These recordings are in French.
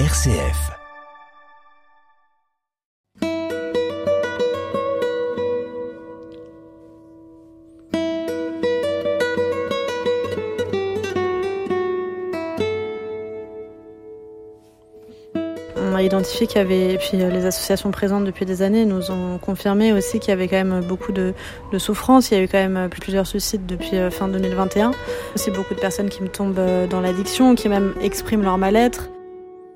RCF. On a identifié qu'il y avait, et puis euh, les associations présentes depuis des années nous ont confirmé aussi qu'il y avait quand même beaucoup de, de souffrance. Il y a eu quand même plusieurs suicides depuis euh, fin 2021. Aussi beaucoup de personnes qui me tombent euh, dans l'addiction, qui même expriment leur mal-être.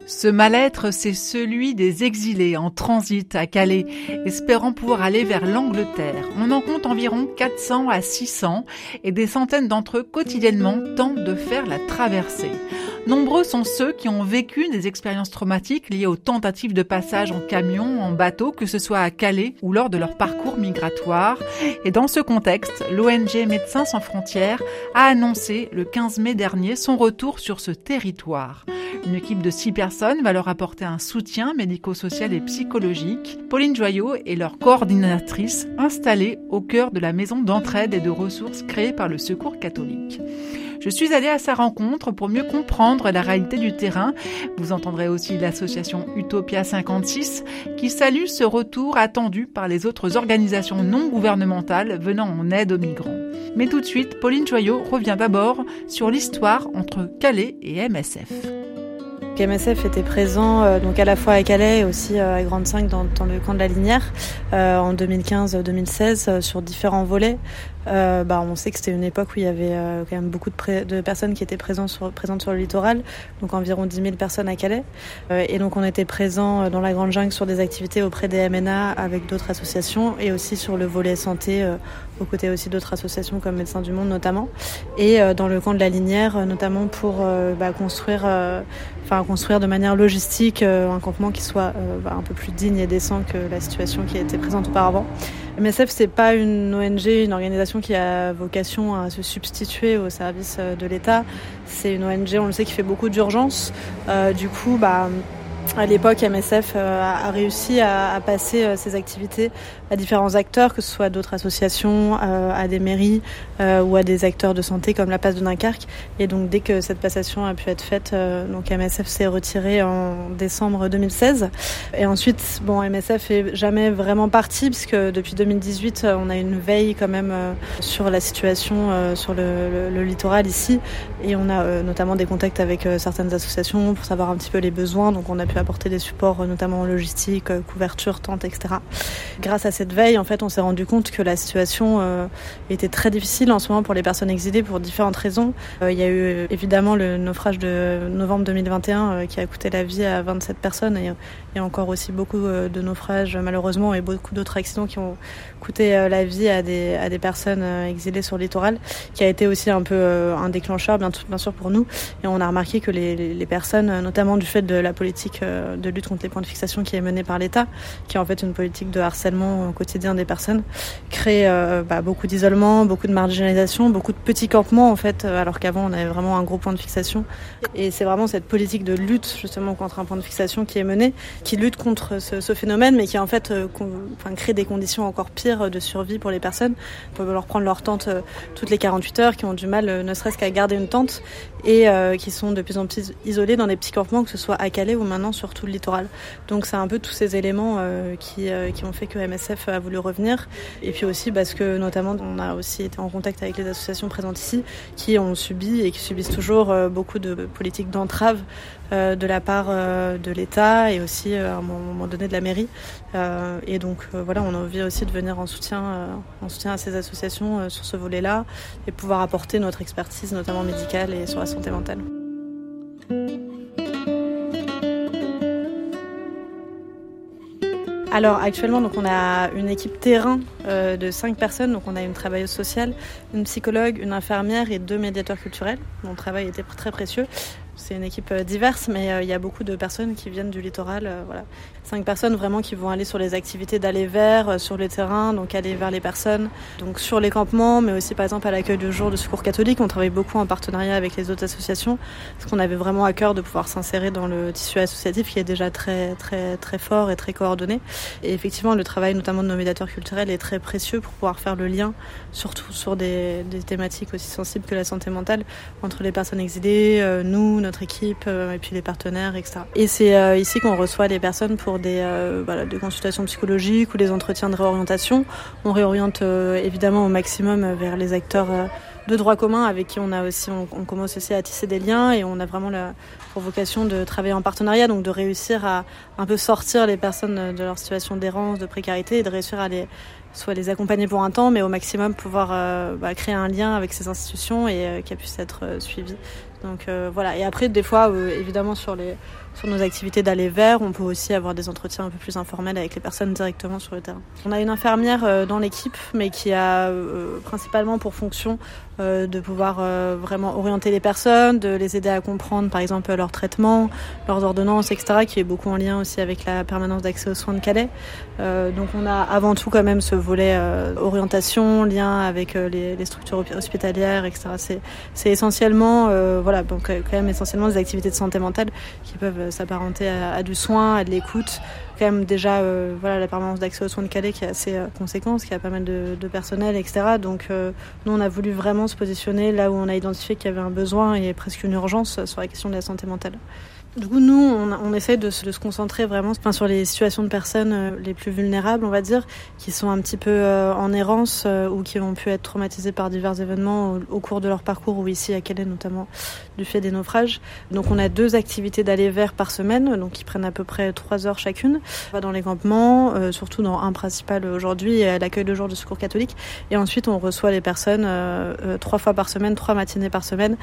Ce mal-être, c'est celui des exilés en transit à Calais, espérant pouvoir aller vers l'Angleterre. On en compte environ 400 à 600 et des centaines d'entre eux quotidiennement tentent de faire la traversée. Nombreux sont ceux qui ont vécu des expériences traumatiques liées aux tentatives de passage en camion, en bateau, que ce soit à Calais ou lors de leur parcours migratoire. Et dans ce contexte, l'ONG Médecins sans frontières a annoncé le 15 mai dernier son retour sur ce territoire. Une équipe de six personnes va leur apporter un soutien médico-social et psychologique. Pauline Joyot est leur coordinatrice installée au cœur de la maison d'entraide et de ressources créée par le Secours catholique. Je suis allée à sa rencontre pour mieux comprendre la réalité du terrain. Vous entendrez aussi l'association Utopia 56 qui salue ce retour attendu par les autres organisations non gouvernementales venant en aide aux migrants. Mais tout de suite, Pauline Joyot revient d'abord sur l'histoire entre Calais et MSF. MSF était présent euh, donc à la fois à Calais et aussi euh, à Grande 5 dans, le camp de la Linière euh, en 2015-2016 sur différents volets. Euh, bah, on sait que c'était une époque où il y avait euh, quand même beaucoup de, personnes qui étaient présentes sur, le littoral, donc environ 10 000 personnes à Calais. Euh, et donc on était présent dans la Grande Jungle sur des activités auprès des MNA avec d'autres associations et aussi sur le volet santé aux côtés aussi d'autres associations comme Médecins du Monde notamment. Et dans le camp de la Linière notamment pour bah, construire, de manière logistique un campement qui soit bah, un peu plus digne et décent que la situation qui été présente auparavant. MSF, c'est pas une ONG, une organisation qui a vocation à se substituer au service de l'État. C'est une ONG, on le sait, qui fait beaucoup d'urgence. Euh, du coup, bah, à l'époque, MSF euh, a réussi à, passer euh, ses activités à différents acteurs, que ce soit d'autres associations, euh, à des mairies ou à des acteurs de santé comme la place de Dunkerque. Et donc, dès que cette passation a pu être faite, donc MSF s'est retiré en décembre 2016. Et ensuite, bon, MSF est jamais vraiment parti puisque depuis 2018, on a une veille quand même sur la situation sur le, le, le, littoral ici, et on a notamment des contacts avec certaines associations pour savoir un petit peu les besoins. Donc, on a pu apporter des supports, notamment en logistique, couverture, tente, etc. Grâce à cette veille, en fait, on s'est rendu compte que la situation euh, était très difficile en ce moment pour les personnes exilées pour différentes raisons. Euh, il y a eu évidemment le naufrage de novembre 2021 euh, qui a coûté la vie à 27 personnes et a encore aussi beaucoup de naufrages malheureusement et beaucoup d'autres accidents qui ont coûté la vie à des, à des personnes exilées sur le littoral, qui a été aussi un peu un déclencheur bien, bien sûr pour nous. Et on a remarqué que les, les personnes, notamment du fait de la politique de lutte contre les points de fixation qui est menée par l'État, qui est en fait une politique de harcèlement au quotidien des personnes, crée euh, bah, beaucoup d'isolement, beaucoup de marginalisation, beaucoup de petits campements en fait, alors qu'avant on avait vraiment un gros point de fixation. Et c'est vraiment cette politique de lutte justement contre un point de fixation qui est menée, qui lutte contre ce, phénomène, mais qui en fait euh, crée des conditions encore pires de survie pour les personnes. On peut leur prendre leur tente euh, toutes les 48 heures, qui ont du mal euh, ne serait-ce qu'à garder une tente et euh, qui sont de plus en plus isolés dans des petits campements, que ce soit à Calais ou maintenant sur tout le littoral. Donc c'est un peu tous ces éléments euh, qui, euh, qui ont fait que MSF a voulu revenir. Et puis aussi parce que notamment on a aussi été en contact avec les associations présentes ici qui ont subi et qui subissent toujours beaucoup de politiques d'entrave de la part euh, de l'État et aussi à un moment donné de la mairie. et donc voilà, on a envie aussi de venir en soutien, en soutien à ces associations sur ce volet-là et pouvoir apporter notre expertise, notamment médicale et sur la santé mentale. Alors actuellement, donc on a une équipe terrain euh, de cinq personnes. Donc on a une travailleuse sociale, une psychologue, une infirmière et deux médiateurs culturels. Mon travail était très précieux. C'est une équipe diverse, mais euh, il y a beaucoup de personnes qui viennent du littoral. Euh, voilà. Cinq personnes vraiment qui vont aller sur les activités d'aller vers, euh, sur le terrain, donc aller vers les personnes, donc sur les campements, mais aussi par exemple à l'accueil de jour de secours catholique. On travaille beaucoup en partenariat avec les autres associations, parce qu'on avait vraiment à cœur de pouvoir s'insérer dans le tissu associatif qui est déjà très très très fort et très coordonné. Et effectivement, le travail notamment de nos médiateurs culturels est très précieux pour pouvoir faire le lien, surtout sur des thématiques aussi sensibles que la santé mentale, entre les personnes exilées, nous, notre équipe et puis les partenaires, etc. Et c'est ici qu'on reçoit les personnes pour des, voilà, des consultations psychologiques ou des entretiens de réorientation. On réoriente évidemment au maximum vers les acteurs de droit commun avec qui on a aussi, on, commence aussi à tisser des liens et on a vraiment la, pour vocation de travailler en partenariat, donc de réussir à un peu sortir les personnes de leur situation d'errance, de précarité et de réussir à les, soit les accompagner pour un temps, mais au maximum pouvoir euh, bah, créer un lien avec ces institutions et euh, qu'elles puissent être euh, suivies. Donc voilà. Et après, des fois, évidemment, sur les sur nos activités d'aller vers, on peut aussi avoir des entretiens un peu plus informels avec les personnes directement sur le terrain. On a une infirmière euh, dans l'équipe, mais qui a euh, principalement pour fonction euh, de pouvoir vraiment orienter les personnes, de les aider à comprendre par exemple leur traitement, leurs ordonnances, etc., qui est beaucoup en lien aussi avec la permanence d'accès aux soins de Calais. donc on a avant tout quand même ce volet orientation, lien avec les, structures hospitalières, etc. C'est essentiellement, voilà, donc quand même essentiellement des activités de santé mentale qui peuvent s'apparenter à, du soin, à de l'écoute. Quand même déjà euh, voilà, la permanence d'accès aux soins de Calais qui est assez euh, conséquente, qui a pas mal de, personnel, etc. Donc euh, nous on a voulu vraiment se positionner là où on a identifié qu'il y avait un besoin et presque une urgence sur la question de la santé mentale. Du coup, nous, on, on essaie de, de, se concentrer vraiment enfin, sur les situations de personnes euh, les plus vulnérables, on va dire, qui sont un petit peu euh, en errance euh, ou qui ont pu être traumatisées par divers événements au, cours de leur parcours, ou ici à Calais notamment, du fait des naufrages. Donc on a deux activités d'aller vers par semaine, donc qui prennent à peu près trois heures chacune. On va dans les campements, surtout dans un principal aujourd'hui, l'accueil de jour du secours catholique. Et ensuite, on reçoit les personnes trois fois par semaine, trois matinées par semaine,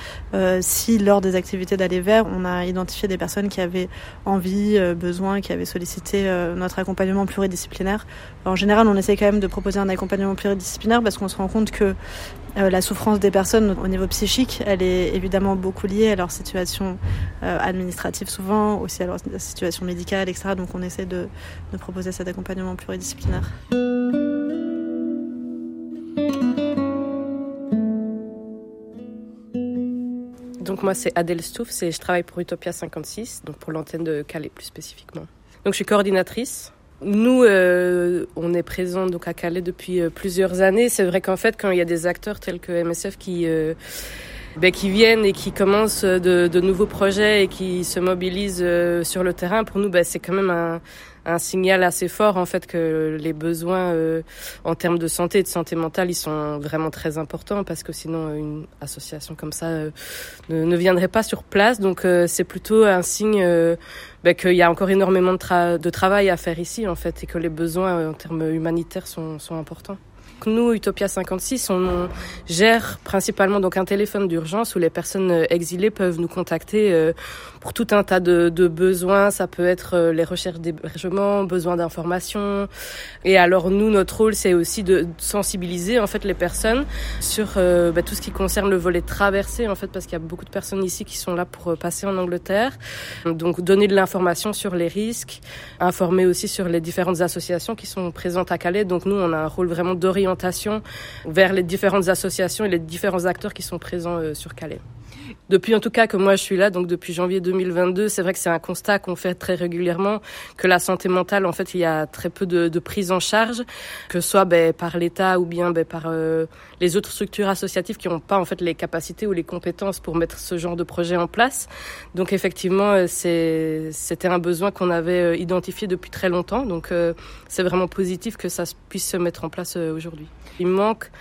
si lors des activités d'aller vers, on a identifié des personnes qui avaient envie, euh, besoin, qui avaient sollicité euh, notre accompagnement pluridisciplinaire. En général, on essaie quand même de proposer un accompagnement pluridisciplinaire parce qu'on se rend compte que euh, la souffrance des personnes au niveau psychique, elle est évidemment beaucoup liée à leur situation administrative souvent, aussi à leur situation médicale, etc. Donc on essaie de, de proposer cet accompagnement pluridisciplinaire. Donc moi c'est Adèle Stouff, et je travaille pour Utopia 56, donc pour l'antenne de Calais plus spécifiquement. Donc je suis coordinatrice. Nous, euh, on est présents donc à Calais depuis euh, plusieurs années. C'est vrai qu'en fait, quand il y a des acteurs tels que MSF qui euh, ben, qui viennent et qui commencent de, de, nouveaux projets et qui se mobilisent sur le terrain, pour nous, ben, c'est quand même un, un signal assez fort en fait que les besoins euh, en termes de santé et de santé mentale ils sont vraiment très importants parce que sinon euh, une association comme ça euh, ne, viendrait pas sur place donc c'est plutôt un signe ben, qu'il y a encore énormément de, de, travail à faire ici en fait et que les besoins en termes humanitaires sont, sont importants. Nous, Utopia 56, on gère principalement donc un téléphone d'urgence où les personnes euh, exilées peuvent nous contacter euh, pour tout un tas de, besoins. Ça peut être euh, les recherches d'hébergement, besoin d'informations. Et alors nous, notre rôle, c'est aussi de sensibiliser en fait les personnes sur bah, tout ce qui concerne le volet traversé en fait, parce qu'il y a beaucoup de personnes ici qui sont là pour passer en Angleterre. Donc donner de l'information sur les risques, informer aussi sur les différentes associations qui sont présentes à Calais. Donc nous, on a un rôle vraiment d'orientation vers les différentes associations et les différents acteurs qui sont présents euh, sur Calais. Depuis en tout cas que moi je suis là, donc depuis janvier 2022, c'est vrai que c'est un constat qu'on fait très régulièrement, que la santé mentale, en fait, il y a très peu de, de prise en charge, que ce soit ben, par l'État ou bien ben, par euh, les autres structures associatives qui n'ont pas en fait les capacités ou les compétences pour mettre ce genre de projet en place. Donc effectivement, euh, c'était un besoin qu'on avait identifié depuis très longtemps, donc c'est vraiment positif que ça puisse se mettre en place aujourd'hui. Il manque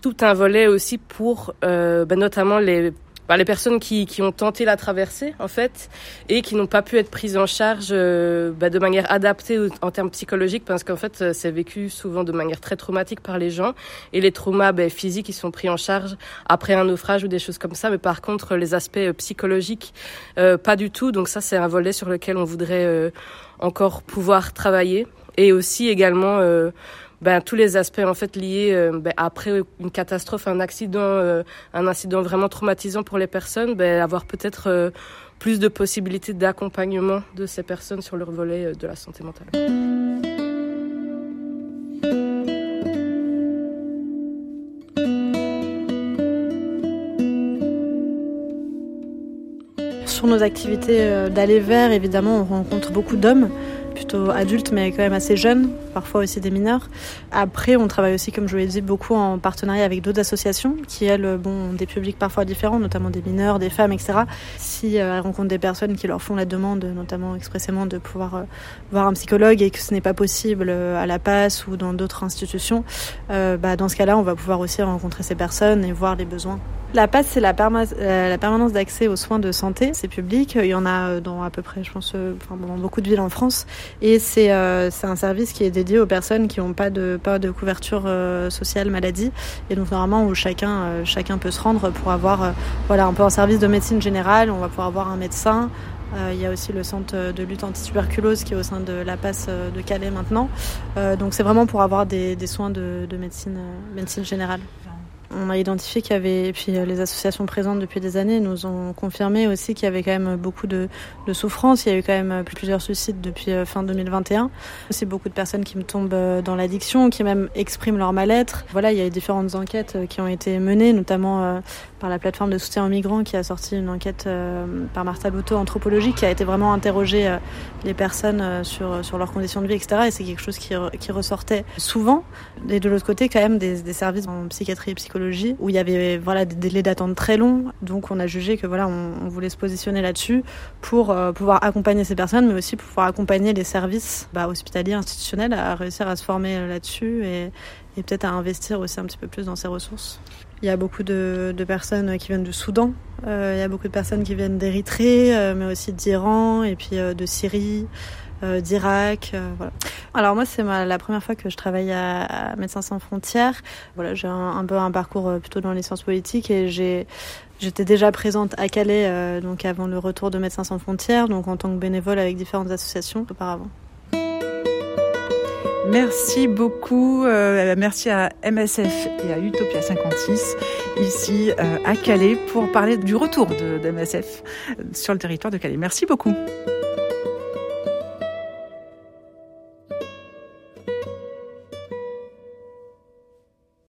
tout un volet aussi pour euh, ben notamment les bah, les personnes qui, qui ont tenté la traversée en fait et qui n'ont pas pu être prises en charge euh, bah, de manière adaptée en termes psychologiques parce qu'en fait euh, c'est vécu souvent de manière très traumatique par les gens. Et les traumas bah, physiques ils sont pris en charge après un naufrage ou des choses comme ça. Mais par contre les aspects psychologiques pas du tout. Donc ça c'est un volet sur lequel on voudrait encore pouvoir travailler. Et aussi également ben, tous les aspects en fait liés euh, ben, après une catastrophe, un accident, euh, un incident vraiment traumatisant pour les personnes, ben, avoir peut-être euh, plus de possibilités d'accompagnement de ces personnes sur leur volet de la santé mentale. Sur nos activités d'aller vers, évidemment, on rencontre beaucoup d'hommes plutôt adultes, mais quand même assez jeunes, parfois aussi des mineurs. Après, on travaille aussi, comme je vous l'ai dit, beaucoup en partenariat avec d'autres associations qui, elles, bon, ont des publics parfois différents, notamment des mineurs, des femmes, etc. Si euh, elles rencontrent des personnes qui leur font la demande, notamment expressément, de pouvoir euh, voir un psychologue et que ce n'est pas possible euh, à la passe ou dans d'autres institutions, bah, dans ce cas-là, on va pouvoir aussi rencontrer ces personnes et voir les besoins. La PASS, c'est la, la, permanence d'accès aux soins de santé. C'est public. Il y en a dans à peu près, je pense, enfin, dans beaucoup de villes en France. Et c'est euh, un service qui est dédié aux personnes qui n'ont pas de, couverture sociale maladie. Et donc, normalement, où chacun, chacun peut se rendre pour avoir, voilà, un peu un service de médecine générale. On va pouvoir avoir un médecin, euh, il y a aussi le centre de lutte anti-tuberculose qui est au sein de la passe euh, de Calais maintenant. Euh, donc c'est vraiment pour avoir des, soins de, médecine générale. On a identifié qu'il y avait, et puis les associations présentes depuis des années nous ont confirmé aussi qu'il y avait quand même beaucoup de, de souffrance. Il y a eu quand même plusieurs suicides depuis fin 2021. Aussi beaucoup de personnes qui me tombent dans l'addiction, qui même expriment leur mal-être. Voilà, il y a eu différentes enquêtes qui ont été menées, notamment par la plateforme de soutien aux migrants qui a sorti une enquête euh, par Martha Louto anthropologique qui a été vraiment interroger euh, les personnes euh, sur, sur leurs conditions de vie, etc. Et c'est quelque chose qui, qui ressortait souvent. Et de l'autre côté, quand même, des, des, services en psychiatrie et psychologie où il y avait voilà, des délais d'attente très longs. Donc on a jugé que voilà, on, voulait se positionner là-dessus pour pouvoir accompagner ces personnes, mais aussi pouvoir accompagner les services bah, hospitaliers, institutionnels à réussir à se former là-dessus et, peut-être à investir aussi un petit peu plus dans ces ressources. Il y a beaucoup de, personnes qui viennent du Soudan, euh, il y a beaucoup de personnes qui viennent d'Érythrée, euh, mais aussi d'Iran et puis euh, de Syrie. Euh, d'Irak. Euh, voilà. Alors moi, c'est la première fois que je travaille à, Médecins sans frontières. Voilà, j'ai un, peu un parcours plutôt dans les sciences politiques et j'ai J'étais déjà présente à Calais, donc avant le retour de Médecins sans frontières, donc en tant que bénévole avec différentes associations auparavant. Merci beaucoup. Euh, merci à MSF et à Utopia 56 ici euh, à Calais pour parler du retour de MSF sur le territoire de Calais. Merci beaucoup.